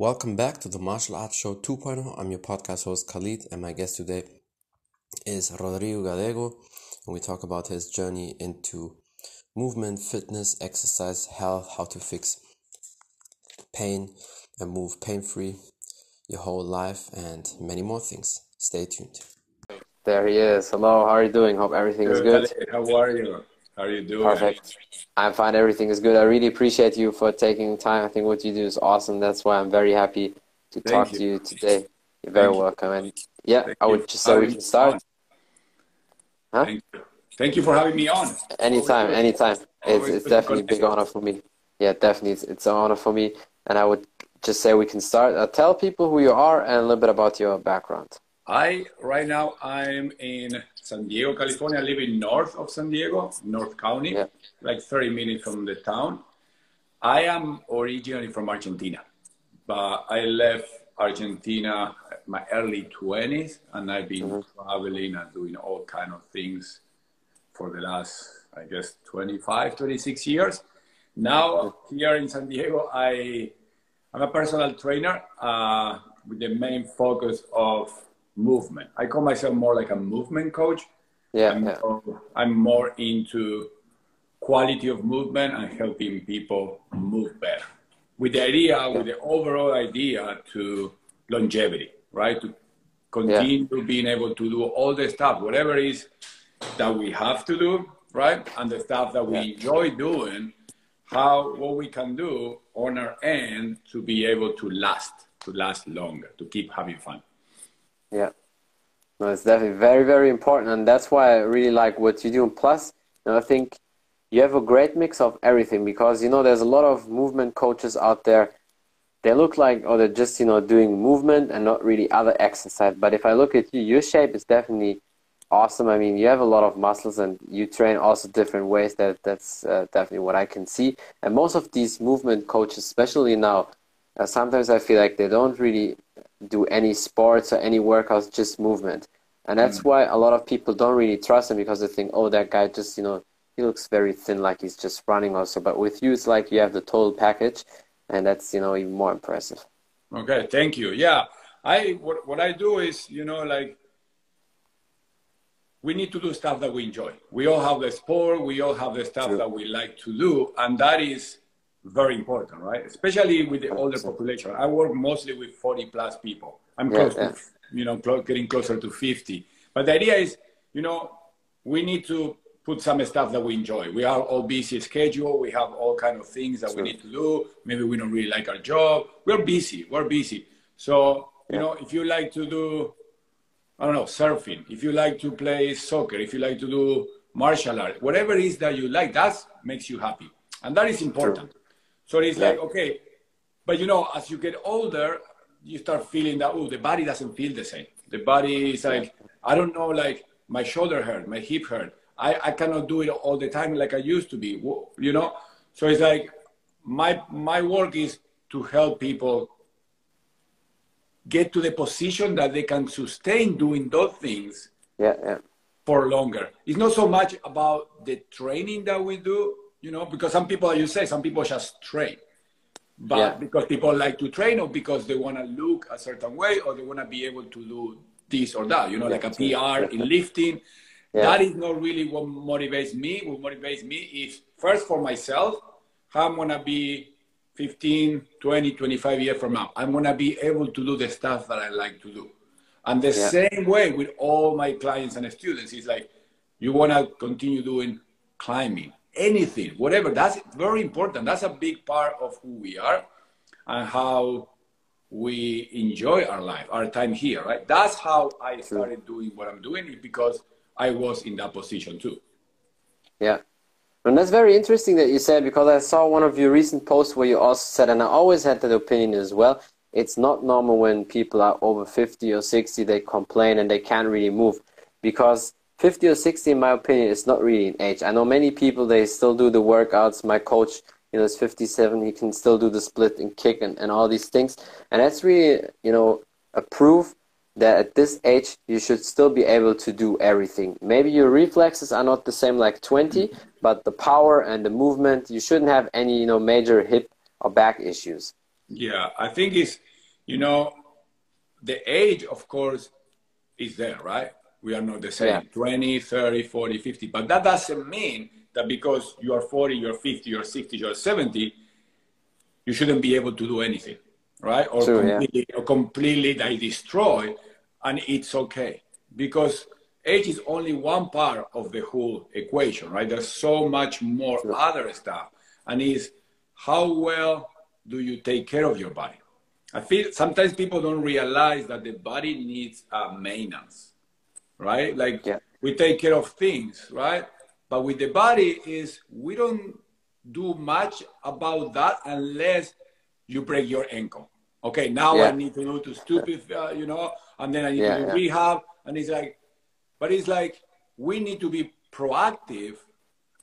Welcome back to the Martial Arts Show 2.0. I'm your podcast host Khalid, and my guest today is Rodrigo Gallego, and we talk about his journey into movement, fitness, exercise, health, how to fix pain and move pain free your whole life, and many more things. Stay tuned. There he is. Hello, how are you doing? Hope everything is good. How are you? How are you doing? Perfect. I'm fine. Everything is good. I really appreciate you for taking time. I think what you do is awesome. That's why I'm very happy to Thank talk you. to you today. You're very Thank you. welcome. And yeah, Thank I would just say we can start. Huh? Thank you. Thank you for having me on. Anytime, Always- anytime. It's, always it's good definitely a big honor for me. Yeah, definitely. It's, it's an honor for me. And I would just say we can start. Uh, tell people who you are and a little bit about your background. I right now I'm in San Diego, California. I live in north of San Diego, North County, Yeah. like 30 minutes from the town. I am originally from Argentina, but I left Argentina my early 20s, and I've been Mm-hmm. traveling and doing all kind of things for the last, I guess, 25, 26 years. Now here in San Diego, I I'm a personal trainer uh, with the main focus of movement. I call myself more like a movement coach. Yeah, I'm, yeah. more, I'm more into quality of movement and helping people move better. With the idea, with the overall idea to longevity, right? To continue being able to do all the stuff, whatever it is that we have to do, right? And the stuff that we enjoy doing, how what we can do on our end to be able to last, to last longer, to keep having fun. Yeah. No, it's definitely very, very important. And that's why I really like what you do. Plus, you know, I think you have a great mix of everything because, you know, there's a lot of movement coaches out there. They look like, or they're just, you know, doing movement and not really other exercise. But if I look at you, your shape is definitely awesome. I mean, you have a lot of muscles and you train also different ways. That That's uh, definitely what I can see. And most of these movement coaches, especially now, uh, sometimes I feel like they don't really do any sports or any workouts, just movement. And that's hmm. why a lot of people don't really trust him because they think, oh, that guy just, you know, he looks very thin, like he's just running also. But with you, it's like you have the total package, and that's, you know, even more impressive. Okay, thank you. Yeah, I what what I do is you know like we need to do stuff that we enjoy. We all have the sport, we all have the stuff True. that we like to do, and that is very important, right? Especially with the older population. I work mostly with 40 plus people. I'm Yeah, close yeah. to you know getting closer to 50. But the idea is, you know, we need to put some stuff that we enjoy. We are all busy schedule. We have all kind of things that Sure. we need to do. Maybe we don't really like our job. We're busy. We're busy. So, you Yeah. know, if you like to do, I don't know, surfing, if you like to play soccer, if you like to do martial art, whatever it is that you like, that makes you happy. And that is important. So it's Yeah. like, okay, but you know, as you get older, you start feeling that, oh, the body doesn't feel the same. The body is like, I don't know, like my shoulder hurt, my hip hurt. I, I cannot do it all the time like I used to be, you know? So it's like, my, my work is to help people get to the position that they can sustain doing those things Yeah, yeah. for longer. It's not so much about the training that we do, you know, because some people, you say, some people just train. But Yeah. because people like to train or because they want to look a certain way or they want to be able to do this or that, you know, like a. PR in lifting. Yeah. That is not really what motivates me. What motivates me is first for myself, how I'm going to be 15, 20, 25 years from now. I'm going to be able to do the stuff that I like to do. And the Yeah. same way with all my clients and students, it's like you want to continue doing climbing, anything, whatever. That's very important. That's a big part of who we are and how we enjoy our life, our time here, right? That's how I started doing what I'm doing because I was in that position too. Yeah. And that's very interesting that you said because I saw one of your recent posts where you also said, and I always had that opinion as well. It's not normal when people are over 50 or 60, they complain and they can't really move because 50 or 60, in my opinion, is not really an age. I know many people, they still do the workouts. My coach, you know, is 57. He can still do the split and kick and, and all these things. And that's really, you know, a proof that at this age you should still be able to do everything. Maybe your reflexes are not the same like 20, but the power and the movement, you shouldn't have any, you know, major hip or back issues. Yeah, I think it's you know, the age, of course, is there, right? We are not the same, yeah. 20, 30, 40, 50. But that doesn't mean that because you are 40, you're 50, you're 60, you're 70, you shouldn't be able to do anything, right? Or True, completely, yeah. or completely like destroy, and it's okay because age is only one part of the whole equation, right? There's so much more True. other stuff, and is how well do you take care of your body? I feel sometimes people don't realize that the body needs uh, maintenance, right? Like yeah. we take care of things, right? But with the body is we don't do much about that unless you break your ankle. Okay, now yeah. I need to do to stupid, uh, you know, and then I need yeah, to do rehab, and it's like, but it's like we need to be proactive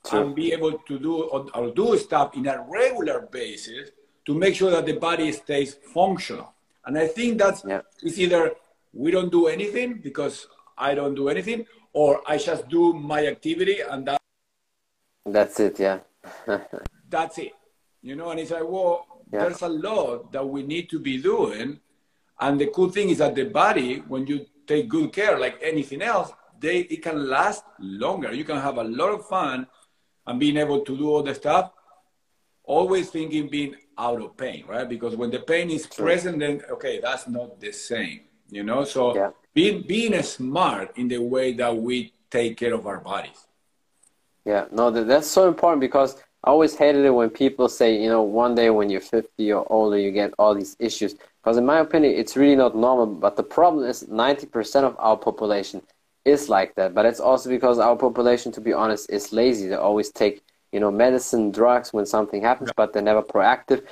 True. and be able to do or, or do stuff in a regular basis to make sure that the body stays functional. And I think that's yeah. it's either we don't do anything because I don't do anything, or I just do my activity and that. That's it, yeah. that's it, you know. And it's like, well, yeah. there's a lot that we need to be doing, and the cool thing is that the body, when you take good care, like anything else, they it can last longer. You can have a lot of fun and being able to do all the stuff. Always thinking being out of pain, right? Because when the pain is True. present, then okay, that's not the same, you know. So yeah. Being being smart in the way that we take care of our bodies. Yeah, no, that's so important because I always hated it when people say, you know, one day when you're 50 or older, you get all these issues. Because in my opinion, it's really not normal. But the problem is 90% of our population is like that. But it's also because our population, to be honest, is lazy. They always take you know, medicine, drugs when something happens, but they're never proactive.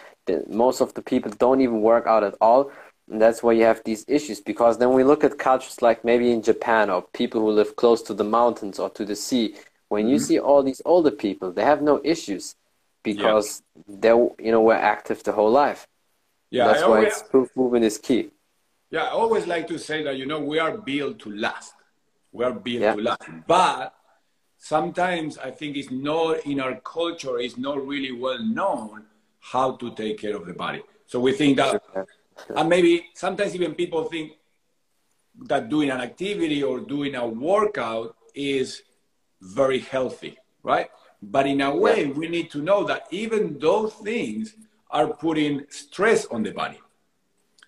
most of the people don't even work out at all. And that's why you have these issues. Because then we look at cultures like maybe in Japan or people who live close to the mountains or to the sea. When mm-hmm. you see all these older people, they have no issues because yeah. they, you know, were active the whole life. Yeah, that's I why always, proof movement is key. Yeah, I always like to say that you know we are built to last. We are built yeah. to last, but sometimes I think it's not in our culture, it's not really well known how to take care of the body. So we think that, and maybe sometimes even people think that doing an activity or doing a workout is very healthy, right? But in a way, we need to know that even those things are putting stress on the body.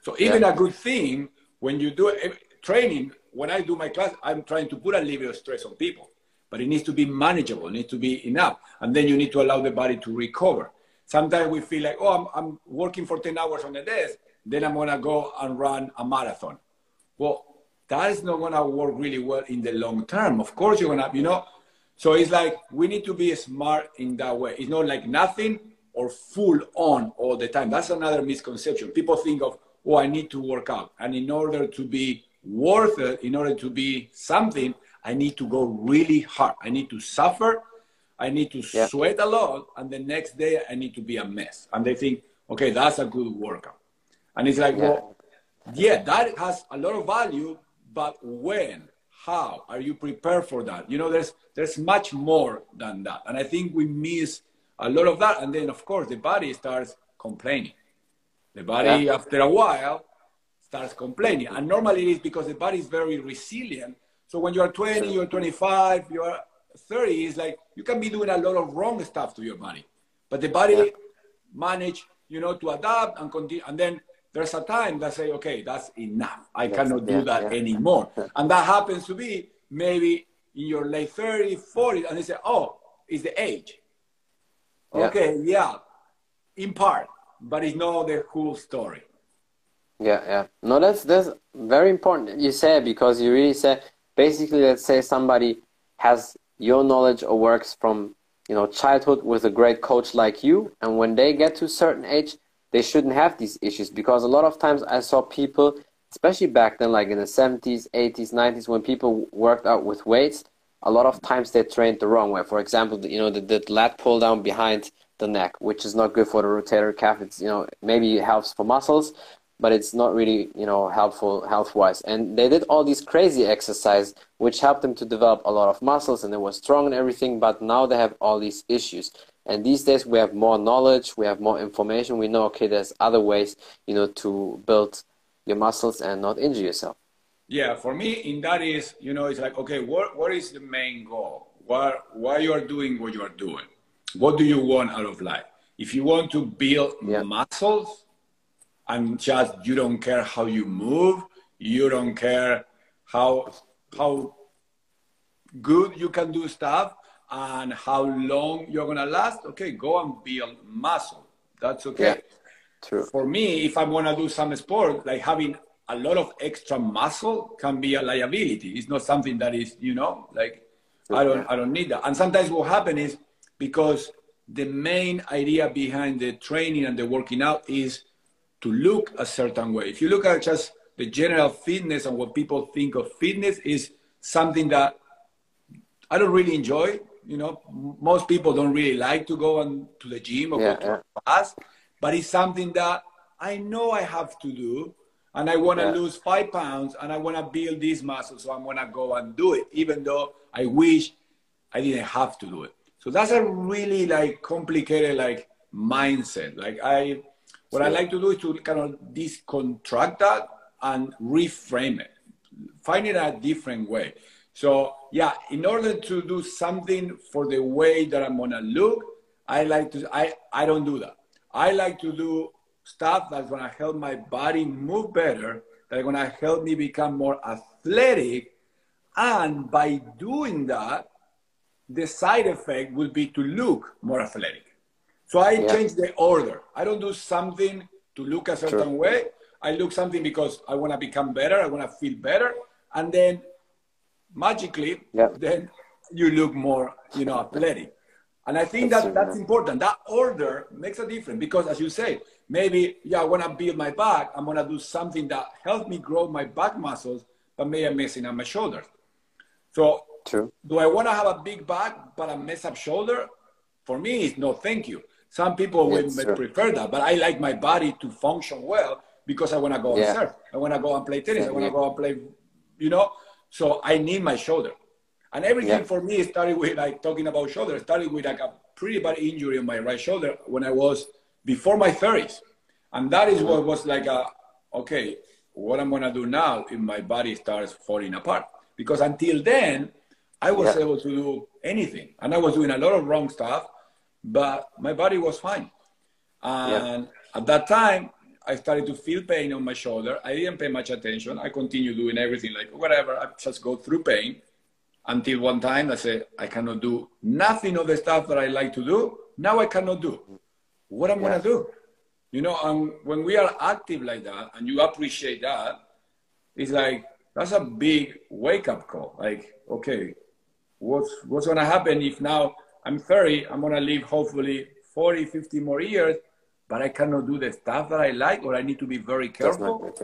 So even yeah. a good thing, when you do training, when I do my class, I'm trying to put a little bit of stress on people but it needs to be manageable, it needs to be enough. And then you need to allow the body to recover. Sometimes we feel like, oh, I'm, I'm working for 10 hours on the desk, then I'm gonna go and run a marathon. Well, that is not gonna work really well in the long term. Of course, you're gonna, you know. So it's like we need to be smart in that way. It's not like nothing or full on all the time. That's another misconception. People think of, oh, I need to work out. And in order to be worth it, in order to be something, I need to go really hard. I need to suffer. I need to yeah. sweat a lot. And the next day, I need to be a mess. And they think, okay, that's a good workout. And it's like, yeah. well, yeah, that has a lot of value, but when? How are you prepared for that? You know, there's there's much more than that. And I think we miss a lot of that. And then of course the body starts complaining. The body yeah. after a while starts complaining. And normally it is because the body is very resilient so when you're 20, you're 25, you're 30, it's like you can be doing a lot of wrong stuff to your body. But the body yeah. manage, you know, to adapt and continue. And then there's a time that say, okay, that's enough. I that's, cannot do that yeah. anymore. and that happens to be maybe in your late 30s, 40s, and they say, oh, it's the age. Okay, yeah, in part, but it's not the whole story. Yeah, yeah. No, that's that's very important. You say because you really say basically let's say somebody has your knowledge or works from you know childhood with a great coach like you and when they get to a certain age they shouldn't have these issues because a lot of times i saw people especially back then like in the 70s 80s 90s when people worked out with weights a lot of times they trained the wrong way. For example you know the, the lat pull down behind the neck which is not good for the rotator cuff. It's you know maybe it helps for muscles but it's not really you know helpful health wise and they did all these crazy exercise which helped them to develop a lot of muscles and they were strong and everything but now they have all these issues and these days we have more knowledge we have more information we know okay there's other ways you know to build your muscles and not injure yourself. Yeah, for me, in that is, you know, it's like, okay, what, what is the main goal? Why, why you are doing what you are doing? What do you want out of life? If you want to build yeah. muscles and just you don't care how you move, you don't care how how good you can do stuff and how long you're gonna last, okay, go and build muscle. That's okay. Yeah, true. For me, if I wanna do some sport, like having a lot of extra muscle can be a liability. It's not something that is, you know, like I don't I don't need that. And sometimes what happens is because the main idea behind the training and the working out is to look a certain way. If you look at just the general fitness and what people think of fitness is something that I don't really enjoy. You know, most people don't really like to go on to the gym or yeah, go to yeah. class, but it's something that I know I have to do, and I want to yeah. lose five pounds, and I want to build this muscle, so I'm gonna go and do it, even though I wish I didn't have to do it. So that's a really like complicated like mindset. Like I, what I like to do is to kind of discontract that and reframe it, find it a different way. So yeah, in order to do something for the way that I'm gonna look, I like to I, I don't do that. I like to do stuff that's gonna help my body move better, that's gonna help me become more athletic. And by doing that, the side effect will be to look more athletic. So I yeah. change the order. I don't do something to look a certain True. way. I look something because I want to become better. I want to feel better. And then magically, yeah. then you look more, you know, athletic. And I think that's that that's important. That order makes a difference because, as you say, maybe yeah, I want to build my back. I'm gonna do something that helps me grow my back muscles, but maybe I'm messing up my shoulders. So, True. do I want to have a big back but a mess up shoulder? For me, it's no, thank you. Some people would prefer that, but I like my body to function well because I want to go yeah. and surf. I want to go and play tennis. I want to go and play, you know. So I need my shoulder. And everything yeah. for me started with like talking about shoulder. Started with like a pretty bad injury on my right shoulder when I was before my 30s, and that is what was like a okay. What I'm gonna do now if my body starts falling apart? Because until then, I was yeah. able to do anything, and I was doing a lot of wrong stuff, but my body was fine. And yeah. at that time, I started to feel pain on my shoulder. I didn't pay much attention. I continued doing everything like whatever. I just go through pain until one time I said, I cannot do nothing of the stuff that I like to do. Now I cannot do. What am I gonna do? You know, and when we are active like that and you appreciate that, it's like that's a big wake up call. Like, okay, what's what's gonna happen if now I'm 30, I'm gonna live hopefully 40, 50 more years but I cannot do the stuff that I like, or I need to be very careful.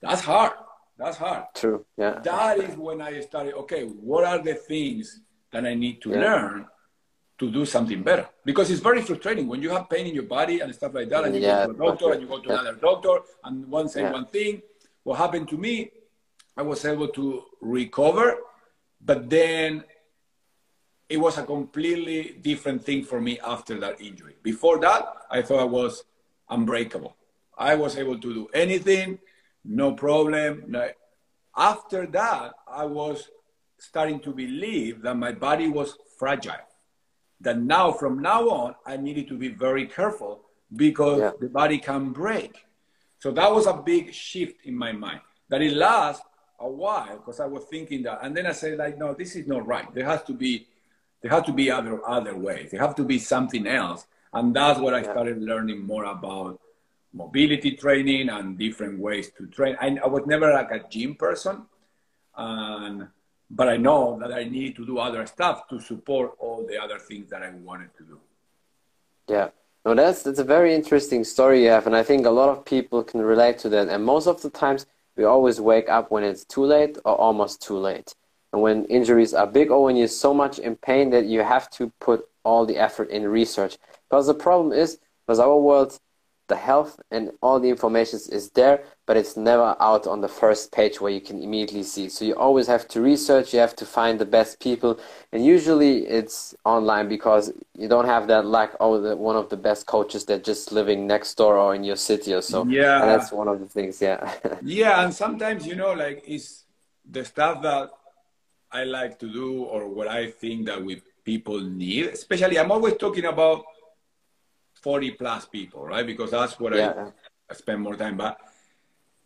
That's, hard. That's hard. True. Yeah. That is when I started. Okay, what are the things that I need to yeah. learn to do something better? Because it's very frustrating when you have pain in your body and stuff like that, and you yeah, go to a doctor and you go to another doctor, and one say one thing. What happened to me? I was able to recover, but then it was a completely different thing for me after that injury. Before that, I thought I was unbreakable. I was able to do anything, no problem. After that, I was starting to believe that my body was fragile. That now, from now on, I needed to be very careful because yeah. the body can break. So that was a big shift in my mind. That it lasts a while because I was thinking that. And then I said, like, no, this is not right. There has to be there have to be other other ways. There have to be something else, and that's what I started learning more about mobility training and different ways to train. I, I was never like a gym person, and but I know that I need to do other stuff to support all the other things that I wanted to do. Yeah. No, that's that's a very interesting story you have, and I think a lot of people can relate to that. And most of the times, we always wake up when it's too late or almost too late and when injuries are big or when you're so much in pain that you have to put all the effort in research. Because the problem is, because our world, the health and all the information is there, but it's never out on the first page where you can immediately see. So you always have to research, you have to find the best people, and usually it's online because you don't have that like oh the, one of the best coaches that just living next door or in your city or so. Yeah, and that's one of the things. Yeah. yeah, and sometimes you know like it's the stuff that I like to do or what I think that we people need. Especially, I'm always talking about 40 plus people, right? Because that's what yeah. I, I spend more time. But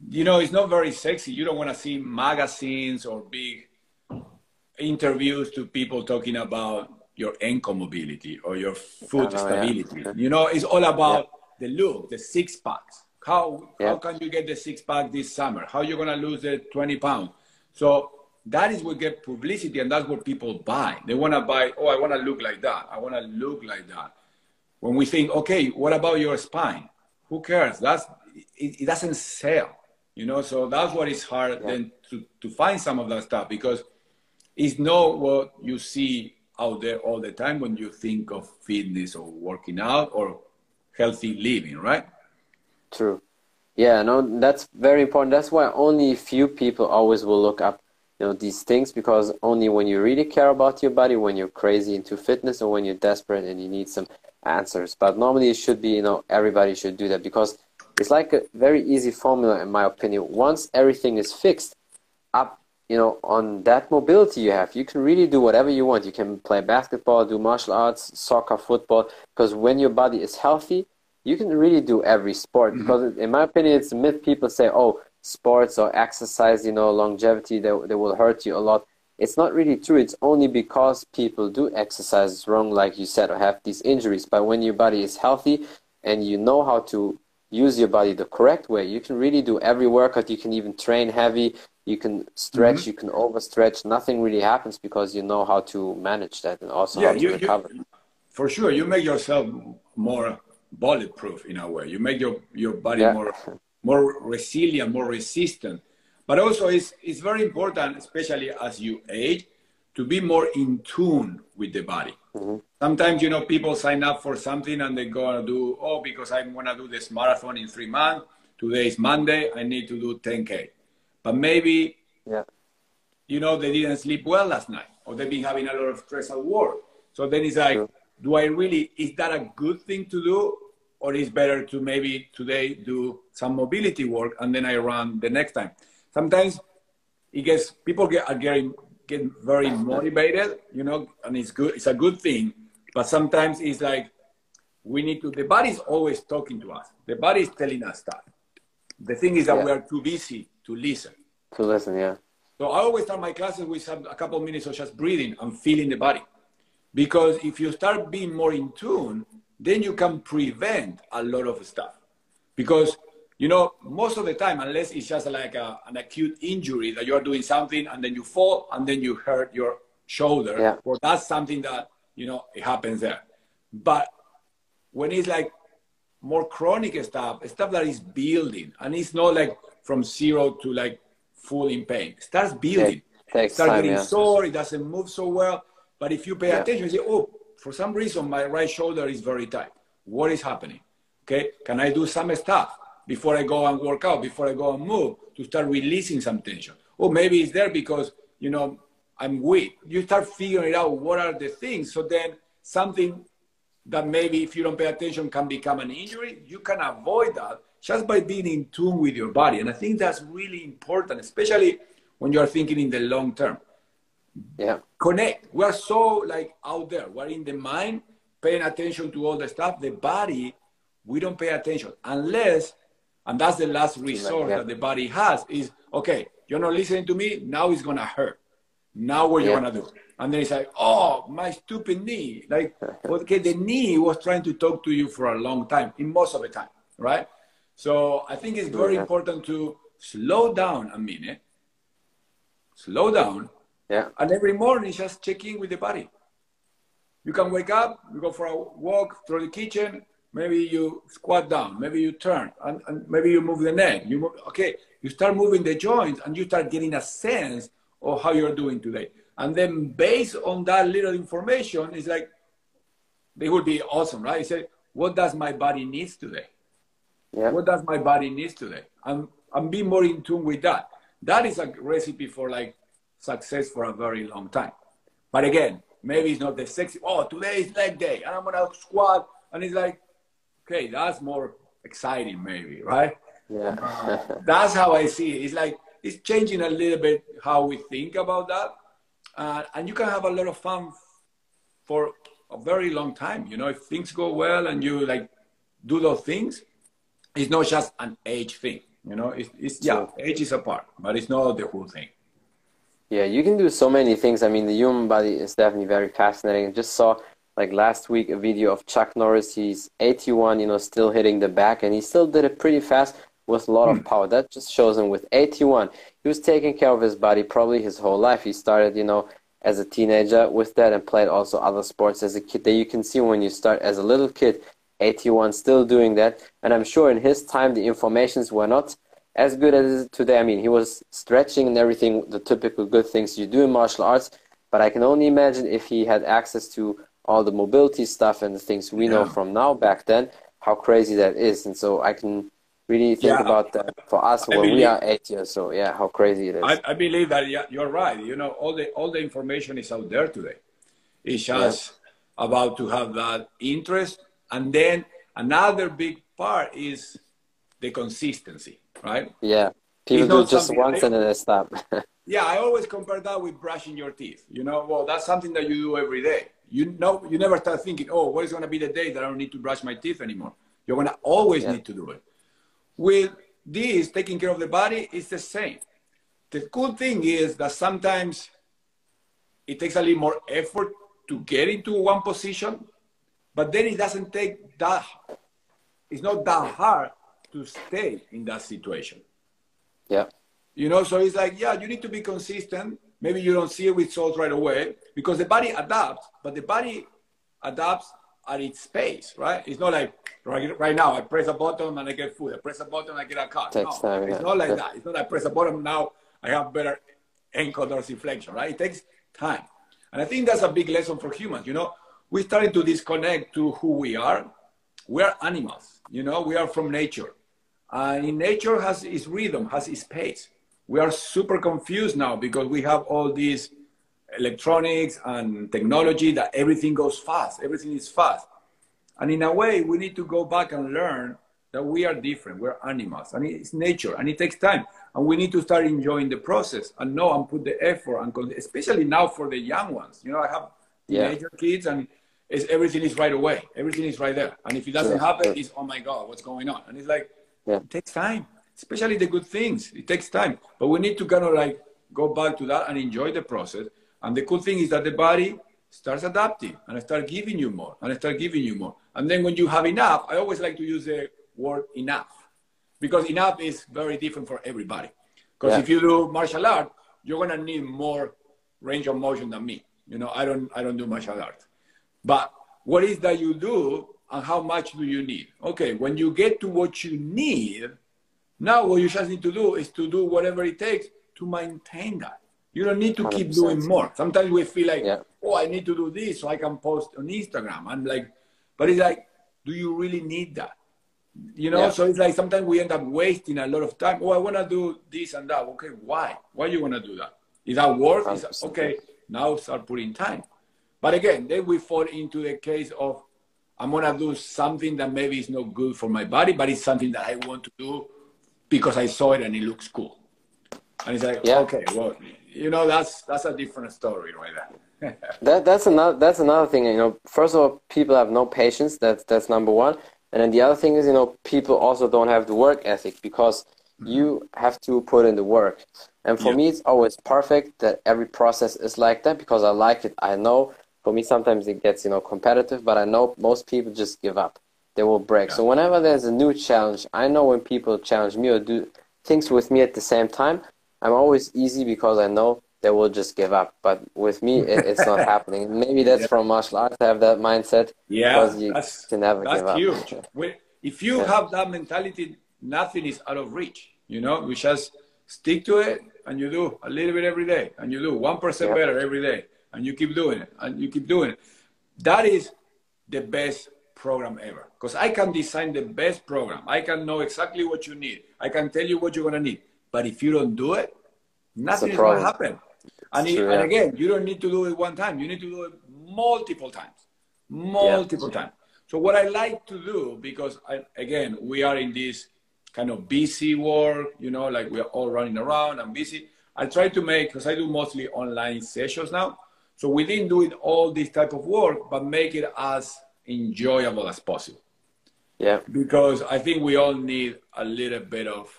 you know, it's not very sexy. You don't want to see magazines or big interviews to people talking about your ankle mobility or your foot oh, know, stability. Yeah. You know, it's all about yeah. the look, the six packs. How yeah. how can you get the six pack this summer? How are you gonna lose the 20 pounds? So that is what get publicity and that's what people buy. They wanna buy, oh, I wanna look like that. I wanna look like that. When we think, okay, what about your spine? Who cares? That's it, it doesn't sell you know so that's what is hard yeah. then to, to find some of that stuff because it's not what you see out there all the time when you think of fitness or working out or healthy living right true yeah no that's very important that's why only few people always will look up you know these things because only when you really care about your body when you're crazy into fitness or when you're desperate and you need some answers but normally it should be you know everybody should do that because it's like a very easy formula, in my opinion. Once everything is fixed up, you know, on that mobility you have, you can really do whatever you want. You can play basketball, do martial arts, soccer, football, because when your body is healthy, you can really do every sport. Mm-hmm. Because in my opinion, it's a myth. People say, oh, sports or exercise, you know, longevity, they, they will hurt you a lot. It's not really true. It's only because people do exercise wrong, like you said, or have these injuries. But when your body is healthy and you know how to use your body the correct way, you can really do every workout. You can even train heavy. You can stretch. Mm-hmm. You can overstretch. Nothing really happens because you know how to manage that and also yeah, how to you, recover. You, for sure, you make yourself more bulletproof in a way. You make your your body yeah. more more resilient, more resistant. But also, it's it's very important, especially as you age, to be more in tune with the body. Mm-hmm. Sometimes, you know, people sign up for something and they go and do, oh, because I'm going to do this marathon in three months. Today is Monday. I need to do 10K. But maybe, yeah. you know, they didn't sleep well last night or they've been having a lot of stress at work. So then it's like, do I really, is that a good thing to do? Or is better to maybe today do some mobility work and then I run the next time? Sometimes it gets, people get, are getting get very motivated, you know, and it's good. It's a good thing. But sometimes it's like we need to. The body is always talking to us. The body is telling us stuff. The thing is that yeah. we are too busy to listen. To listen, yeah. So I always start my classes with some, a couple of minutes of just breathing and feeling the body, because if you start being more in tune, then you can prevent a lot of stuff. Because you know, most of the time, unless it's just like a, an acute injury that you're doing something and then you fall and then you hurt your shoulder, yeah. well, that's something that, you know, it happens there. But when it's like more chronic stuff, stuff that is building, and it's not like from zero to like full in pain, it starts building. It starts time, getting yeah. sore, it doesn't move so well. But if you pay yeah. attention, you say, oh, for some reason, my right shoulder is very tight. What is happening? Okay, can I do some stuff? before I go and work out, before I go and move, to start releasing some tension. Or maybe it's there because, you know, I'm weak. You start figuring out what are the things. So then something that maybe if you don't pay attention can become an injury, you can avoid that just by being in tune with your body. And I think that's really important, especially when you are thinking in the long term. Yeah. Connect. We are so like out there. We're in the mind, paying attention to all the stuff. The body, we don't pay attention unless and that's the last resort yeah. that the body has is, okay, you're not listening to me. Now it's going to hurt. Now what yeah. you to do? And then it's like, oh, my stupid knee. Like, okay, the knee was trying to talk to you for a long time, in most of the time, right? So I think it's very yeah. important to slow down a minute, slow down, yeah. and every morning just check in with the body. You can wake up, you go for a walk through the kitchen, maybe you squat down, maybe you turn, and, and maybe you move the neck. You move, okay, you start moving the joints, and you start getting a sense of how you're doing today. And then based on that little information, it's like they would be awesome, right? You say, what does my body needs today? Yeah. What does my body needs today? And and be more in tune with that. That is a recipe for like success for a very long time. But again, maybe it's not the sexy. Oh, today is leg day, and I'm gonna squat, and it's like, okay, that's more exciting, maybe, right? Yeah. that's how I see it. It's like it's changing a little bit how we think about that, uh, and you can have a lot of fun for a very long time. You know, if things go well and you like do those things, it's not just an age thing. You know, it's, it's yeah, age is a part, but it's not the whole thing. Yeah, you can do so many things. I mean, the human body is definitely very fascinating. I just saw like last week a video of Chuck Norris. He's 81, you know, still hitting the back, and he still did it pretty fast with a lot of hmm. power. That just shows him with 81, he was taking care of his body probably his whole life. He started, you know, as a teenager with that and played also other sports as a kid. That you can see when you start as a little kid, 81 still doing that. And I'm sure in his time the informations were not as good as today. I mean, he was stretching and everything, the typical good things you do in martial arts. But I can only imagine if he had access to all the mobility stuff and the things we yeah. know from now back then, how crazy that is. And so I can really think yeah. about that for us when believe, we are eight years so yeah how crazy it is I, I, believe that yeah, you're right you know all the all the information is out there today it's just yeah. about to have that interest and then another big part is the consistency right? Yeah. People do just once and then they stop. Yeah i always compare that with brushing your teeth you know? Well that's something that you do every day. You know you never start thinking oh what is going to be the day that i don't need to brush my teeth anymore? You're going to always yeah. need to do it. With this, taking care of the body is the same. The cool thing is that sometimes it takes a little more effort to get into one position, but then it doesn't take that, it's not that hard to stay in that situation. Yeah. You know, so it's like, yeah, you need to be consistent. Maybe you don't see it with results right away because the body adapts, but the body adapts at its pace, right? It's not like right, right now I press a button and I get food. I press a button I get a car. Takes no, time, it's yeah. not like that. It's not like I press a button now I have better ankle dorsiflexion, right? It takes time. And I think that's a big lesson for humans. You know, we're starting to disconnect to who we are. We are animals, you know, we are from nature. And in nature has its rhythm, has its pace. We are super confused now because we have all these electronics and technology that everything goes fast, everything is fast. And in a way, we need to go back and learn that we are different, we're animals, and it's nature, and it takes time. And we need to start enjoying the process and know and put the effort, and especially now for the young ones. You know, I have teenager yeah. kids, and it's, everything is right away, everything is right there. And if it doesn't sure. happen, it's, oh my God, what's going on? And it's like, yeah. it takes time, especially the good things. It takes time. But we need to kind of like go back to that and enjoy the process and the cool thing is that the body starts adapting and start giving you more and start giving you more. And then when you have enough, I always like to use the word enough because enough is very different for everybody. Because yeah. if you do martial art, you're gonna need more range of motion than me. You know, I don't I don't do martial art. But what is that you do and how much do you need? Okay, when you get to what you need, now what you just need to do is to do whatever it takes to maintain that. You don't need to 100%. keep doing more. Sometimes we feel like, yeah. oh, I need to do this so I can post on Instagram. I'm like, but it's like, do you really need that? You know, yeah. so it's like sometimes we end up wasting a lot of time. Oh, I want to do this and that. Okay, why? Why you want to do that? Is that worth? Is that, okay, now start putting time. But again, then we fall into the case of I'm gonna do something that maybe is not good for my body, but it's something that I want to do because I saw it and it looks cool. And it's like, yeah. okay, well, you know that's that's a different story right there. that that's another that's another thing. You know, first of all, people have no patience. That's that's number one. And then the other thing is, you know, people also don't have the work ethic because mm-hmm. you have to put in the work. And for yeah. me, it's always perfect that every process is like that because I like it. I know for me, sometimes it gets, you know, competitive, but I know most people just give up. They will break. Yeah. So whenever there's a new challenge, I know when people challenge me or do things with me at the same time, I'm always easy because I know they will just give up. But with me, it, it's not happening. Maybe that's yeah. from martial arts. I have that mindset. Yeah, because you that's, can never that's give up. huge. if you yeah. have that mentality, nothing is out of reach. You know, we just stick to it, and you do a little bit every day, and you do one percent yeah. better every day, and you keep doing it, and you keep doing it. That is the best program ever because I can design the best program. I can know exactly what you need. I can tell you what you're gonna need. But if you don't do it, nothing is gonna happen. And, true, it, and again, you don't need to do it one time. You need to do it multiple times, multiple yeah. times. So what I like to do, because I, again, we are in this kind of busy work, you know, like we're all running around and busy. I try to make, because I do mostly online sessions now. So we didn't do it all this type of work, but make it as enjoyable as possible. Yeah. Because I think we all need a little bit of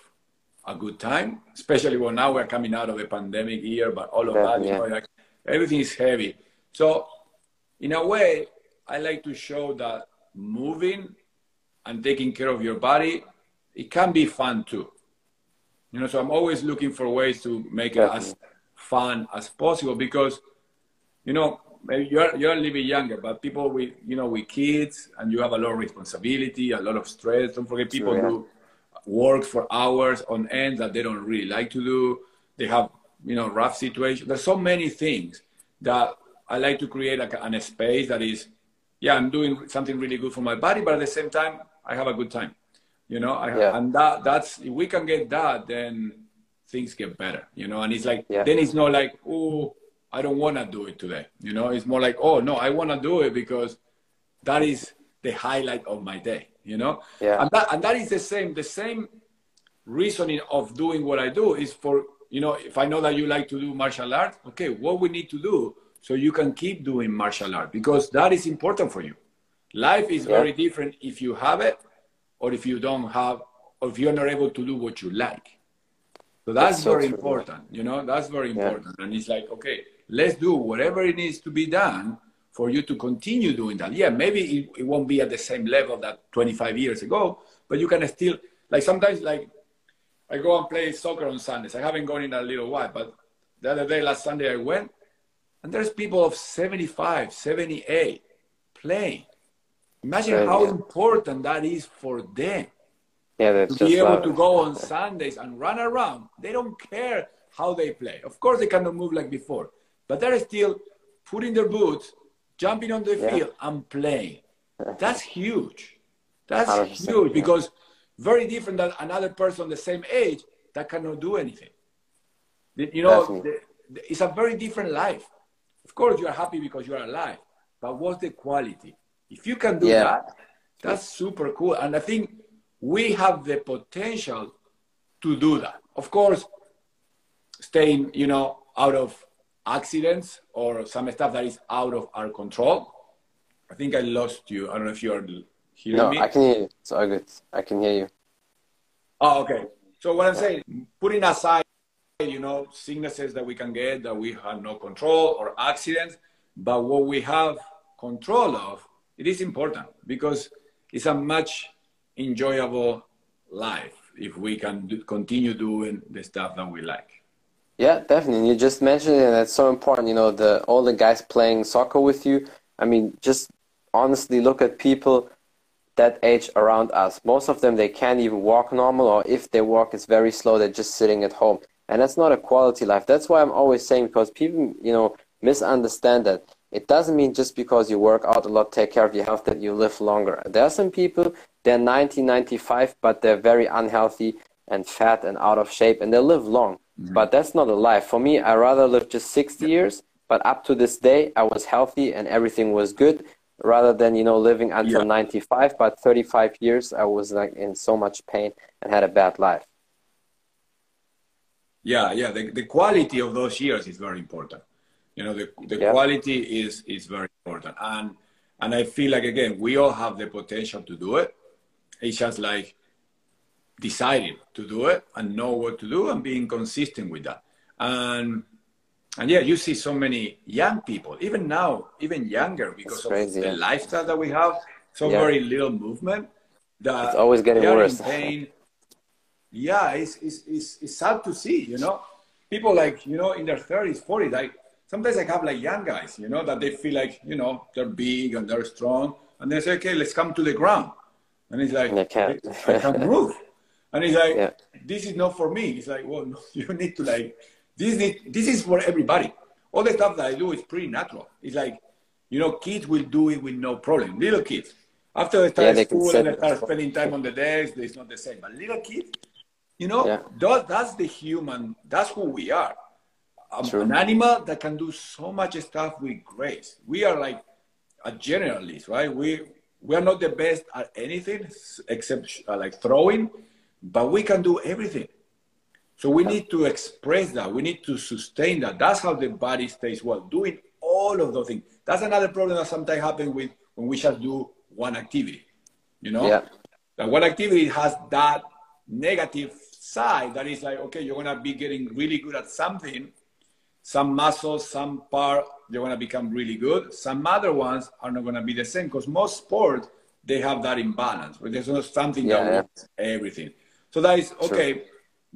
a good time, especially when now we're coming out of a pandemic year, but all of yeah, that, you know, like everything is heavy. So in a way, I like to show that moving and taking care of your body, it can be fun too. You know, so I'm always looking for ways to make it as fun as possible because, you know, maybe you're you're a little bit younger, but people with you know with kids and you have a lot of responsibility, a lot of stress. Don't forget, people sure, yeah. do work for hours on end that they don't really like to do. They have you know rough situations. There's so many things that I like to create a, a space that is, yeah, I'm doing something really good for my body, but at the same time, I have a good time. You know, I, yeah. and that that's if we can get that, then things get better. You know, and it's like yeah. then it's not like oh I don't want to do it today. You know, it's more like, oh no, I want to do it because that is the highlight of my day. You know, yeah. And that and that is the same. The same reasoning of doing what I do is for you know, if I know that you like to do martial art, okay, what we need to do so you can keep doing martial art because that is important for you. Life is yeah. very different if you have it or if you don't have, or if you're not able to do what you like. So that's, that's very true. important. You know, that's very important. Yeah. And it's like, okay, let's do whatever it needs to be done for you to continue doing that. Yeah, maybe it, it won't be at the same level that 25 years ago, but you can still, like sometimes, like I go and play soccer on Sundays. I haven't gone in a little while, but the other day, last Sunday, I went, and there's people of 75, 78 playing. Imagine how important that is for them. Yeah, that's to be able to go on Sundays and run around. They don't care how they play. Of course, they cannot move like before, but they're still putting their boots, jumping on the yeah. field, and playing. That's huge. That's huge because very different than another person the same age that cannot do anything. You know, the, the, it's a very different life. Of course, you are happy because you are alive, but what's the quality? If you can do yeah. that, that's super cool. And I think we have the potential to do that. Of course, staying, you know, out of accidents or some stuff that is out of our control. I think I lost you. I don't know if you're hearing no, me. I can hear you. It's all good. I can hear you. Oh, okay. So what I'm saying, putting aside, you know, sicknesses that we can get that we have no control or accidents, but what we have control of, it is important because it's a much enjoyable life if we can do, continue doing the stuff that we like. Yeah, definitely. You just mentioned it, and that's so important. You know, the all the guys playing soccer with you. I mean, just honestly look at people that age around us. Most of them they can't even walk normal, or if they walk, it's very slow. They're just sitting at home, and that's not a quality life. That's why I'm always saying because people, you know, misunderstand that. It doesn't mean just because you work out a lot, take care of your health, that you live longer. There are some people they're 90, 95, but they're very unhealthy and fat and out of shape, and they live long. Mm-hmm. But that's not a life. For me, I rather live just 60 years, but up to this day, I was healthy and everything was good rather than, you know, living until yeah. 95, but 35 years, I was like in so much pain and had a bad life. Yeah, yeah. The, the quality of those years is very important. You know, the, the yeah. quality is, is very important. And, and I feel like, again, we all have the potential to do it. It's just like, deciding to do it and know what to do and being consistent with that. And and yeah, you see so many young people, even now, even younger, because of the lifestyle that we have, so yeah. very little movement. That it's always getting worse. pain. yeah, it's, it's, it's, it's sad to see, you know. People like, you know, in their 30s, 40s, like sometimes I have like young guys, you know, that they feel like, you know, they're big and they're strong. And they say, okay, let's come to the ground. And it's like, I can't, I can't move. And he's like, yeah. this is not for me. He's like, well, no, you need to like, this, need, this is for everybody. All the stuff that I do is pretty natural. It's like, you know, kids will do it with no problem. Little kids. After they start yeah, school and they start spending time on the desk, it's not the same. But little kids, you know, yeah. that, that's the human, that's who we are. Um, an animal that can do so much stuff with grace. We are like a generalist, right? We we are not the best at anything except uh, like throwing, but we can do everything. So we need to express that. We need to sustain that. That's how the body stays well, doing all of those things. That's another problem that sometimes happens with when we just do one activity. You know, yeah. that one activity has that negative side that is like, okay, you're gonna be getting really good at something. Some muscles, some part, you're gonna become really good. Some other ones are not gonna be the same because most sports they have that imbalance. Where there's not something yeah, that works everything. So that is okay. Sure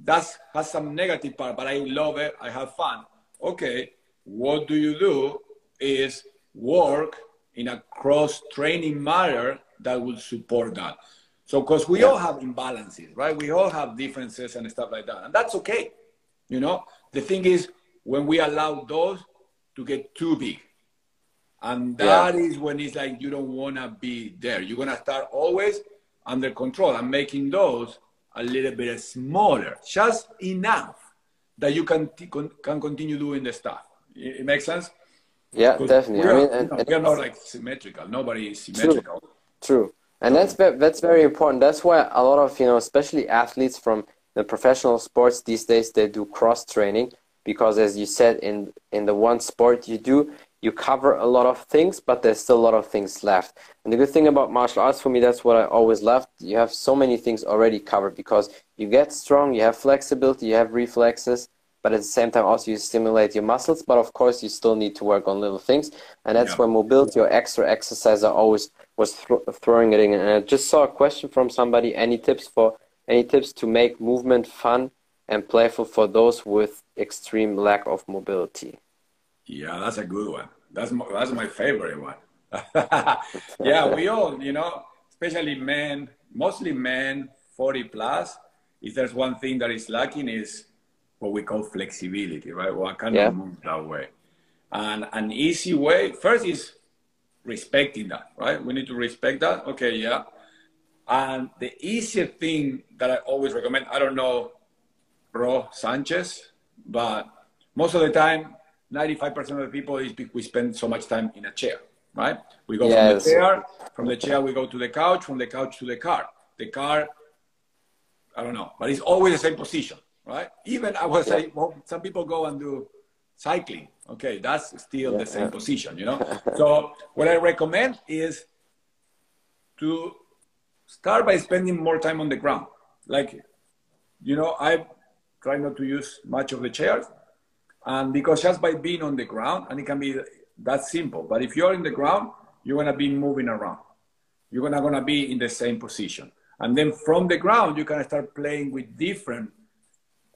that has some negative part, but I love it. I have fun. Okay, what do you do is work in a cross training manner that will support that. So, because we yeah. all have imbalances, right? We all have differences and stuff like that. And that's okay. You know, the thing is, when we allow those to get too big, and that yeah. is when it's like you don't want to be there. You're going to start always under control and making those a little bit smaller, just enough that you can can continue doing the stuff. It, makes sense. Yeah, definitely. Are, I mean, and, and we are not like symmetrical. Nobody is symmetrical. True. True. And that's that's very important. That's why a lot of you know, especially athletes from the professional sports these days, they do cross training because, as you said, in in the one sport you do, you cover a lot of things, but there's still a lot of things left. And the good thing about martial arts for me, that's what I always loved. You have so many things already covered because you get strong, you have flexibility, you have reflexes, but at the same time also you stimulate your muscles. But of course, you still need to work on little things, and that's yeah. where mobility or extra exercise I always was th- throwing it in. And I just saw a question from somebody: any tips for any tips to make movement fun and playful for those with extreme lack of mobility? Yeah, that's a good one. That's my, that's my favorite one. yeah, we all, you know, especially men, mostly men, 40 plus. If there's one thing that is lacking is what we call flexibility, right? Well, I cannot yeah. move that way. And an easy way, first is respecting that, right? We need to respect that. Okay, yeah. And the easiest thing that I always recommend, I don't know, Ro Sanchez, but most of the time 95% of the people is we spend so much time in a chair, right? We go yes. from the chair, from the chair we go to the couch, from the couch to the car. The car, I don't know, but it's always the same position, right? Even I was yeah. say, well, some people go and do cycling. Okay, that's still yeah, the same position, you know. so what I recommend is to start by spending more time on the ground. Like, you know, I try not to use much of the chairs and because just by being on the ground, and it can be that simple, but if you're in the ground, you're gonna be moving around. You're not gonna be in the same position. And then from the ground, you can start playing with different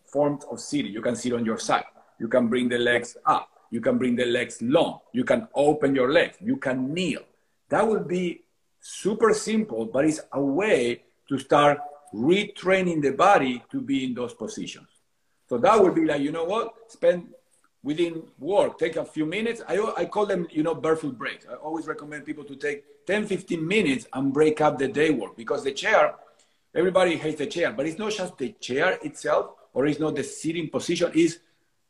forms of sitting. You can sit on your side. You can bring the legs up. You can bring the legs long. You can open your legs. You can kneel. That will be super simple, but it's a way to start retraining the body to be in those positions. So that would be like, you know what? Spend within work, take a few minutes. I, I call them, you know, barefoot breaks. I always recommend people to take 10, 15 minutes and break up the day work because the chair, everybody hates the chair, but it's not just the chair itself or it's not the sitting position, is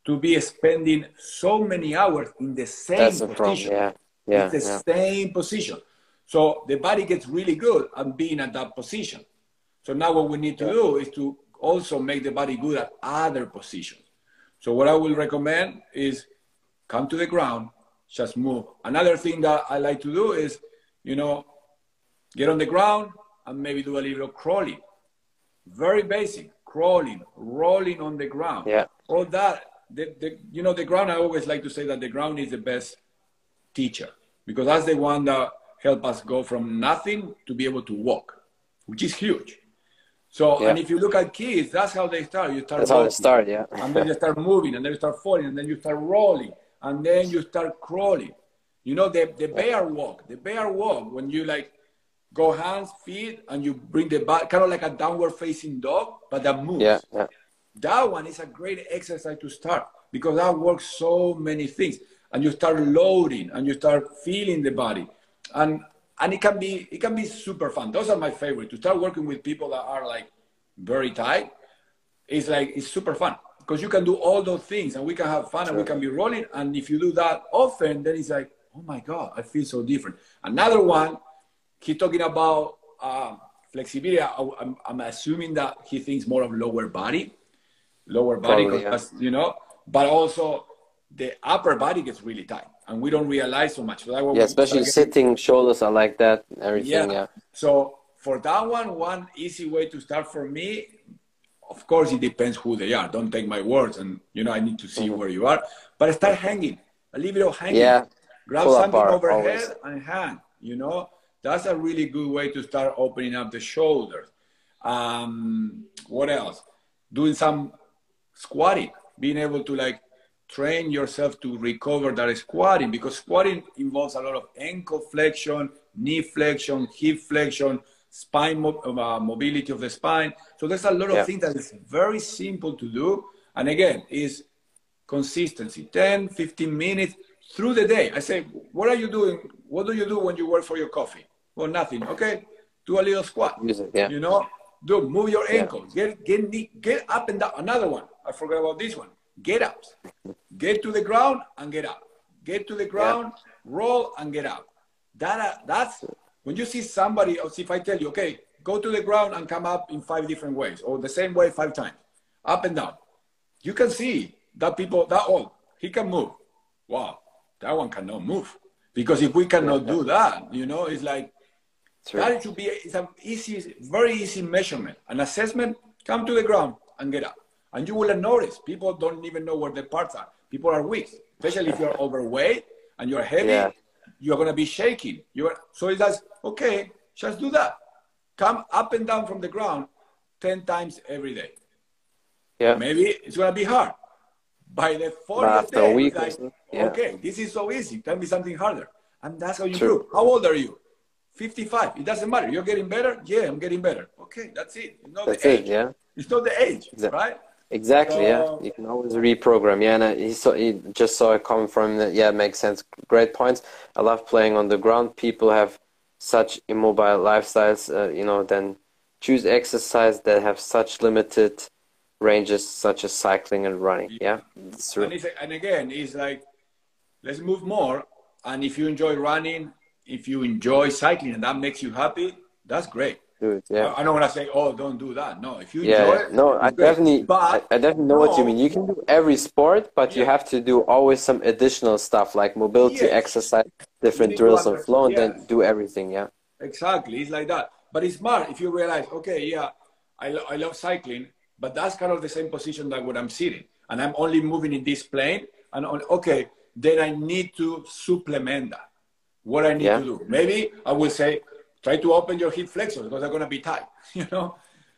to be spending so many hours in the same That's position. yeah. Yeah, it's the yeah. same position. So the body gets really good at being at that position. So now what we need to do is to also make the body good at other positions. So what I will recommend is come to the ground, just move. Another thing that I like to do is, you know, get on the ground and maybe do a little crawling. Very basic, crawling, rolling on the ground. Yeah. All that, the, the, you know, the ground, I always like to say that the ground is the best teacher because that's the one that help us go from nothing to be able to walk, which is huge. So, yeah. and if you look at kids, that's how they start. You start. That's walking, how they start, yeah. and then you start moving, and then you start falling, and then you start rolling, and then you start crawling. You know the the bear walk. The bear walk when you like go hands, feet, and you bring the back, kind of like a downward facing dog, but that moves. Yeah, yeah. That one is a great exercise to start because that works so many things, and you start loading, and you start feeling the body, and and it can be it can be super fun. Those are my favorite. To start working with people that are like very tight, it's like it's super fun because you can do all those things and we can have fun and we can be rolling. And if you do that often, then it's like, oh my god, I feel so different. Another one, he's talking about uh, flexibility. I, am I'm assuming that he thinks more of lower body, lower body, Probably, yeah. you know, but also the upper body gets really tight and we don't realize so much. So yeah, especially sitting shoulders are like that. Everything. Yeah. yeah. So for that one, one easy way to start for me, of course, it depends who they are. Don't take my words, and you know I need to see mm-hmm. where you are. But start hanging, a little bit of hanging. Yeah. Grab Pull something overhead always. and hang. You know that's a really good way to start opening up the shoulders. Um, what else? Doing some squatting, being able to like train yourself to recover that squatting because squatting involves a lot of ankle flexion, knee flexion, hip flexion, spine mo- uh, mobility of the spine. So there's a lot of yeah. things that is very simple to do. And again, is consistency 10, 15 minutes through the day. I say, what are you doing? What do you do when you work for your coffee? Well, nothing. Okay. Do a little squat. Yeah. You know, do move your ankles. Yeah. Get, get, get up and down. Another one. I forgot about this one get up. Get to the ground and get up. Get to the ground, yeah. roll and get up. That, uh, that's when you see somebody, or if I tell you, okay, go to the ground and come up in five different ways, or the same way five times, up and down. You can see that people, that old, he can move. Wow, that one cannot move. Because if we cannot do that, you know, it's like, True. that should be, it's an easy, very easy measurement. An assessment, come to the ground and get up. And you will notice people don't even know where the parts are. People are weak, especially if you're overweight and you're heavy. Yeah. You're gonna be shaking. You're so it does. Okay, just do that. Come up and down from the ground ten times every day. Yeah. Maybe it's gonna be hard. By the fourth day, week, like, yeah. okay, this is so easy. Tell me something harder, and that's how you True. improve. How old are you? 55. It doesn't matter. You're getting better. Yeah, I'm getting better. Okay, that's it. It's not that's the age. It, yeah. It's not the age, exactly. right? Exactly. yeah, you can always reprogram. Yeah, and he saw he just saw it coming from the, yeah, makes sense. Great points. I love playing on the ground. People have such immobile lifestyles. Uh, you know, then choose exercise that have such limited ranges, such as cycling and running. Yeah. And, and again, it's like let's move more. And if you enjoy running, if you enjoy cycling, and that makes you happy, that's great do it. Yeah. I don't want to say, oh, don't do that. No, if you yeah, enjoy it, no, I definitely, but, I, I, definitely know no. what you mean. You can do every sport, but yeah. you have to do always some additional stuff like mobility, yes. exercise, different drills and flow, and then do everything. Yeah. Exactly, it's like that. But it's smart if you realize, okay, yeah, I, lo- I love cycling, but that's kind of the same position that what I'm sitting, and I'm only moving in this plane, and on, okay, then I need to supplement that. What I need yeah. to do, maybe I will say, try to open your hip flexors because they're going to be tight, you know?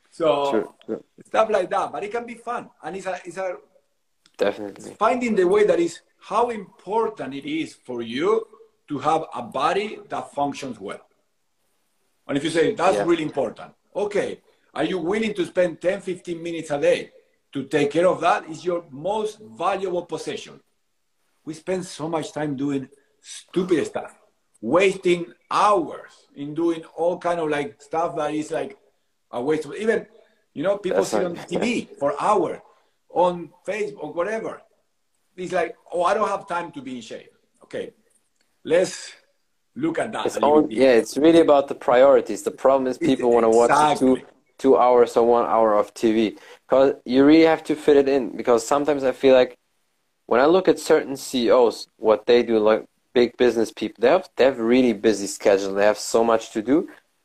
So sure, sure. stuff like that, but it can be fun. And it's a, it's a, definitely finding the way that is how important it is for you to have a body that functions well. And if you say that's yeah. really important, okay, are you willing to spend 10, 15 minutes a day to take care of that? Is your most valuable possession. We spend so much time doing stupid stuff, wasting hours in doing all kind of like stuff that is like a waste of even you know people That's see on tv for hours on facebook whatever. It's like oh i don't have time to be in shape. Okay let's look at that it's all, yeah it's really about the priorities. The problem is people want to watch two two hours or one hour of tv because you really have to fit it in because sometimes i feel like when i look at certain ceos what they do like big business people they have they have really busy schedule they have so much to do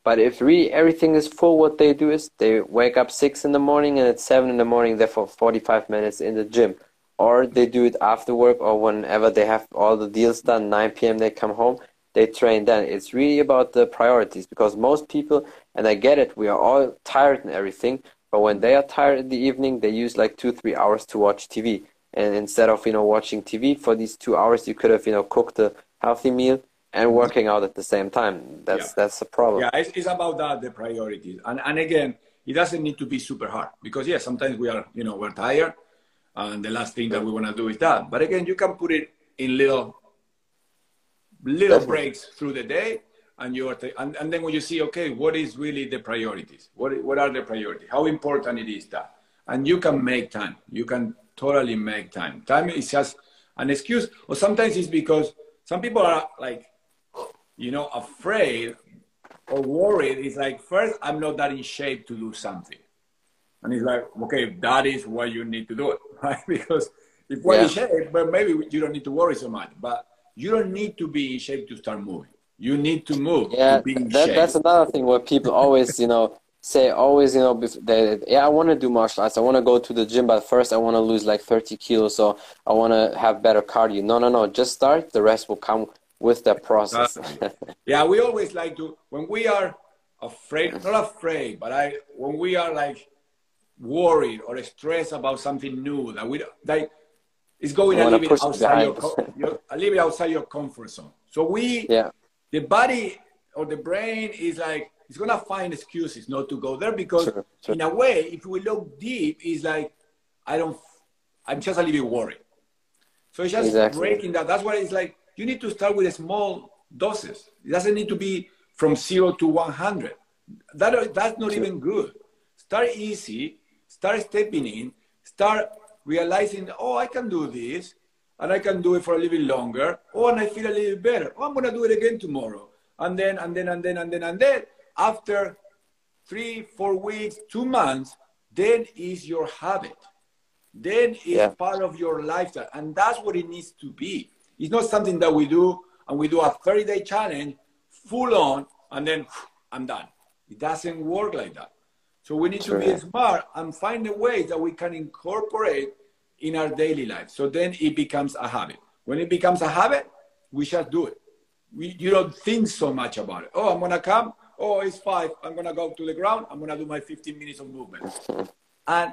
but if really everything is full what they do is they wake up six in the morning and at seven in the morning they're for 45 minutes in the gym. Or they do it after work or whenever they have all the deals done 9 p.m they come home they train then. It's really about the priorities because most people and i get it we are all tired and everything but when they are tired in the evening they use like two three hours to watch tv and instead of you know watching TV for these two hours, you could have you know cooked a healthy meal and working out at the same time. That's yeah. that's the problem. Yeah, it's, it's about that the priorities, and and again, it doesn't need to be super hard because yeah, sometimes we are you know we're tired, and the last thing that we want to do is that. But again, you can put it in little little Definitely. breaks through the day, and you're and, and then when you see okay what is really the priorities what what are the priorities how important it is that and you can make time you can totally make time. Time is just an excuse or sometimes it's because some people are like you know afraid or worried. It's like first i'm not that in shape to do something. And it's like okay that is why you need to do it right? Because if we're yeah. in shape but maybe you don't need to worry so much. But you don't need to be in shape to start moving. You need to move. Yeah, to that, that's another thing where people always, you know, say always, you know, they, yeah, I want to do martial arts. I want to go to the gym, but first I want to lose like 30 kilos, so I want to have better cardio. No, no, no. Just start. The rest will come with that process. Yeah, we always like to when we are afraid, not afraid, but I when we are like worried or stressed about something new that we like it's going a little bit outside your, your, a little bit outside your comfort zone. So we yeah the body or the brain is like it's gonna find excuses not to go there because sure, sure. in a way, if we look deep, it's like I don't, I'm just a little bit worried. So it's just exactly. breaking that. That's why it's like you need to start with a small doses. It doesn't need to be from zero to 100. That, that's not sure. even good. Start easy, start stepping in, start realizing, oh, I can do this and I can do it for a little bit longer. Oh, and I feel a little better. Oh, I'm going to do it again tomorrow. And then, and then, and then, and then, and then, after three, four weeks, two months, then is your habit. Then it's yeah. part of your lifestyle. And that's what it needs to be. It's not something that we do and we do a 30 day challenge full on and then I'm done. It doesn't work like that. So we need to be smart and find a way that we can incorporate in our daily life. So then it becomes a habit. When it becomes a habit, we just do it. We, you don't think so much about it. Oh, I'm gonna come. Oh, it's five. I'm gonna go to the ground. I'm gonna do my 15 minutes of movement. and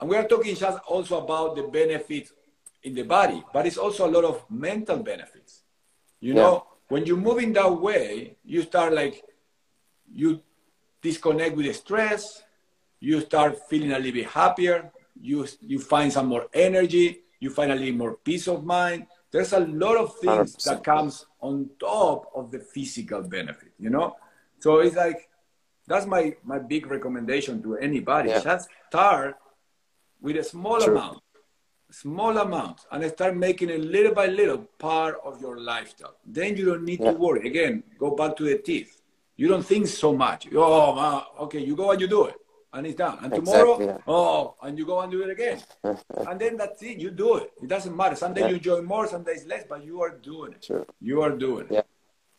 and we are talking just also about the benefits in the body, but it's also a lot of mental benefits. You yeah. know, when you move in that way, you start like you disconnect with the stress. You start feeling a little bit happier you you find some more energy you find a little more peace of mind there's a lot of things 100%. that comes on top of the physical benefit you know so it's like that's my my big recommendation to anybody yeah. just start with a small True. amount small amount and start making it little by little part of your lifestyle then you don't need yeah. to worry again go back to the teeth you don't think so much oh okay you go and you do it and it's done. And tomorrow, exactly, yeah. oh, and you go and do it again. and then that's it. You do it. It doesn't matter. Some days you enjoy more, some days less, but you are doing it. Sure. You are doing it.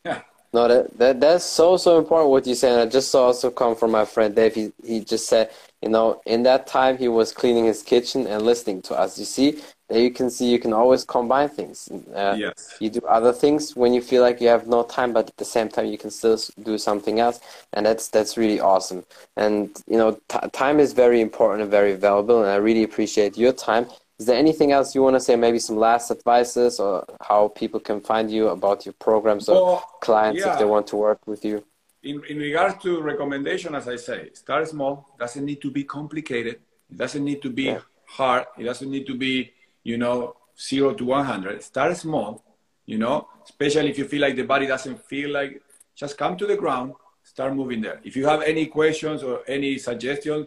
Yeah. No, that, that that's so so important what you said. I just saw also come from my friend Dave. He he just said, you know, in that time he was cleaning his kitchen and listening to us. You see, there you can see you can always combine things. Uh, yes. You do other things when you feel like you have no time, but at the same time you can still do something else, and that's that's really awesome. And you know, time is very important and very valuable, and I really appreciate your time. Is there anything else you want to say? Maybe some last advices or how people can find you about your programs or well, clients yeah. if they want to work with you? In, in regards to recommendation, as I say, start small. Doesn't need to be complicated. It doesn't need to be yeah. hard. It doesn't need to be you know, zero to 100. Start small, you know, especially if you feel like the body doesn't feel like, just come to the ground, start moving there. If you have any questions or any suggestions,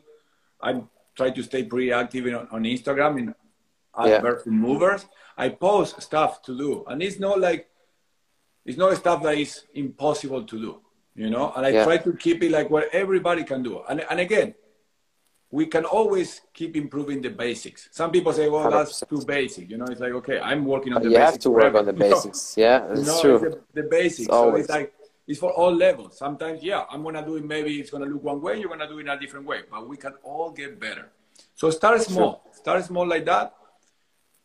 I try to stay pretty active in, on Instagram in yeah. Barefoot Movers. I post stuff to do, and it's not like it's not stuff that is impossible to do, you know. And I yeah. try to keep it like what everybody can do. And and again, we can always keep improving the basics. Some people say, "Well, 100%. that's too basic." You know, it's like, okay, I'm working on the. You basics have to work forever. on the basics. yeah, it's no, true. It's the, the basics. It's so it's like it's for all levels. Sometimes, yeah, I'm gonna do it. Maybe it's gonna look one way. You're gonna do it in a different way, but we can all get better. So start small. Start small like that.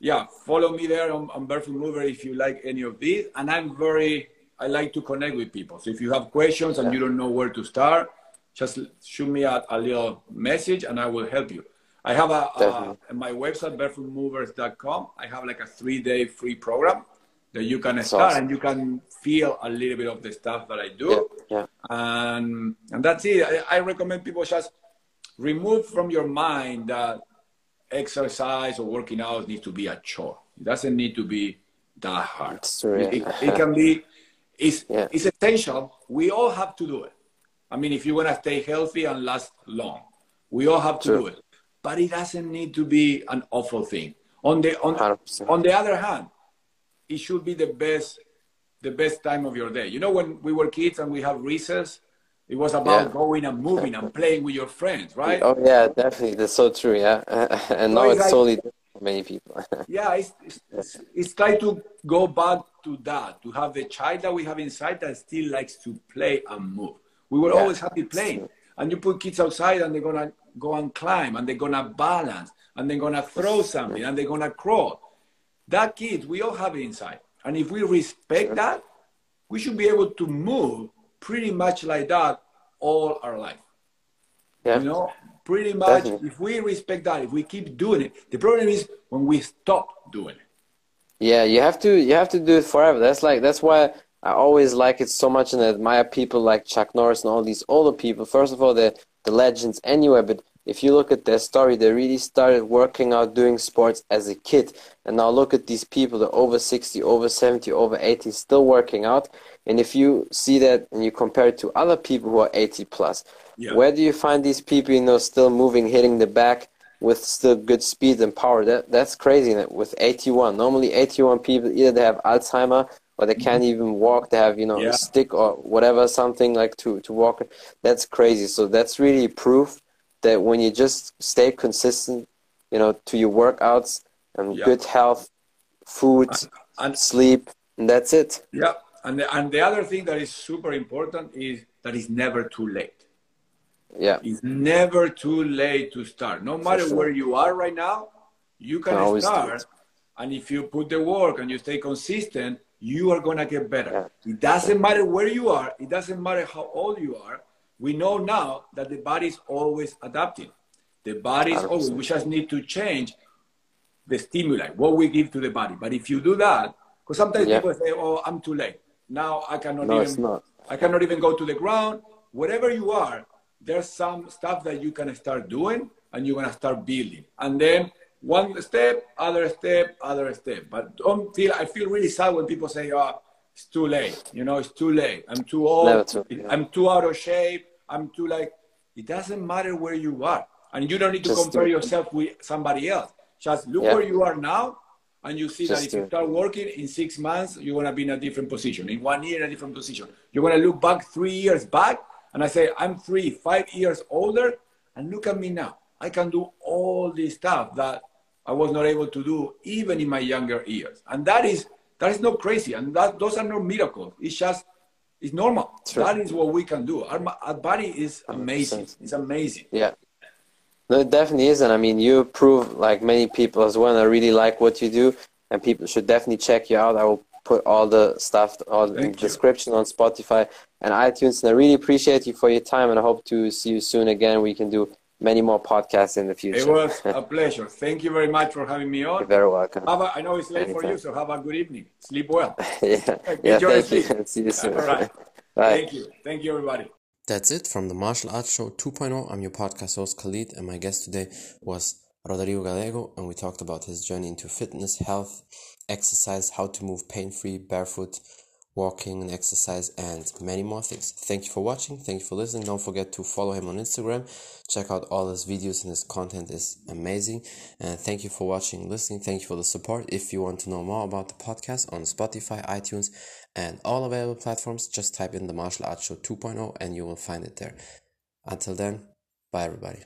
Yeah, follow me there on, on Barefoot Mover if you like any of these. And I'm very, I like to connect with people. So if you have questions and you don't know where to start, just shoot me a, a little message and I will help you. I have a, a my website barefootmovers.com. I have like a three day free program that you can start awesome. and you can feel a little bit of the stuff that I do. Yeah. yeah. And and that's it. I, I, recommend people just remove from your mind that exercise or working out needs to be a chore. It doesn't need to be that hard. True, it, it, can be It's, Yeah. it's essential. We all have to do it. I mean, if you want to stay healthy and last long, we all have to Sure. do it. But it doesn't need to be an awful thing. On the on, 100%. on the other hand, it should be the best the best time of your day. You know, when we were kids and we have recess, it was about Yeah. going and moving and playing with your friends, right? Oh yeah, definitely. That's so true. Yeah, and now No, it's it's like- totally different for many people. Yeah, it's, it's, it's, it's try to go back to that, to have the child that we have inside that still likes to play and move. We were Yeah, always happy playing. And you put kids outside and they're going to go and climb and they're going to balance and they're going to throw something and they're going to crawl. That kid, we all have it inside. And if we respect that, we should be able to move pretty much like that all our life. yeah, You know, pretty much, Definitely. if we respect that, if we keep doing it, the problem is when we stop doing it. yeah. You have to you have to do it forever. That's like that's why I always like it so much and admire people like Chuck Norris and all these older people. First of all, they're the legends anyway. But if you look at their story, they really started working out, doing sports as a kid, and now look at these people. They're over sixty, over seventy, over eighty, still working out. And if you see that and you compare it to other people who are eighty plus, Yeah. Where do you find these people, you know, still moving, hitting the back with still good speed and power? That that's crazy. that With 81, normally 81 people either they have Alzheimer or they can't mm-hmm. even walk. They have, you know, Yeah. a stick or whatever, something like to to walk. That's crazy. So that's really proof that when you just stay consistent, you know, to your workouts and Yeah. good health, food, And sleep, and that's it. yeah, and the, and the other thing that is super important is that it's never too late. Yeah, It's never too late to start. No matter sure. where you are right now, you can Can start. And if you put the work and you stay consistent, you are gonna get better. It doesn't matter where you are. It doesn't matter how old you are. We know now that the body is always adapting. The body is always. We just need to change the stimuli, what we give to the body. But if you do that, because sometimes Yeah. people say, "Oh, I'm too late. Now I cannot No, even. it's not. I cannot even go to the ground." Wherever you are, there's some stuff that you can start doing, and you're gonna start building. And then one step, other step, other step. But don't feel. I feel really sad when people say, "Oh, it's too late." You know, it's too late. I'm too old. Too- yeah. I'm too out of shape. I'm too like. It doesn't matter where you are, and you don't need to Just compare yourself with somebody else. Just look Yeah. where you are now, and you see that if you start working in six months, you're gonna be in a different position. In one year, in a different position. You're gonna look back three years back, and I say, I'm three, five years older, and look at me now. I can do all this stuff that I was not able to do even in my younger years, and that is that is not crazy, and that those are not miracles. It's just it's normal. True. That is what we can do. Our, our body is amazing. 100%. It's amazing. Yeah. No, it definitely is. And I mean, you prove like many people as well. And I really like what you do. And people should definitely check you out. I will put all the stuff, all the Thank you. description on Spotify and iTunes. And I really appreciate you for your time. And I hope to see you soon again. We can do many more podcasts in the future. It was a pleasure. Thank you very much for having me on. You're very welcome. Have a, I know it's late for you, so have a good evening. Sleep well. yeah. Get yeah. your Thank you. See you soon. All right. Bye. Thank you. Thank you, everybody. That's it from the Martial Arts Show 2.0. I'm your podcast host Khalid, and my guest today was Rodrigo Gallego, and we talked about his journey into fitness, health, exercise, how to move pain free, barefoot, walking and exercise, and many more things. Thank you for watching. Thank you for listening. Don't forget to follow him on Instagram. Check out all his videos, and his content is amazing. And thank you for watching, listening. Thank you for the support. If you want to know more about the podcast on Spotify, iTunes, and all available platforms, just type in the Martial Arts Show 2.0 and you will find it there. Until then, bye everybody.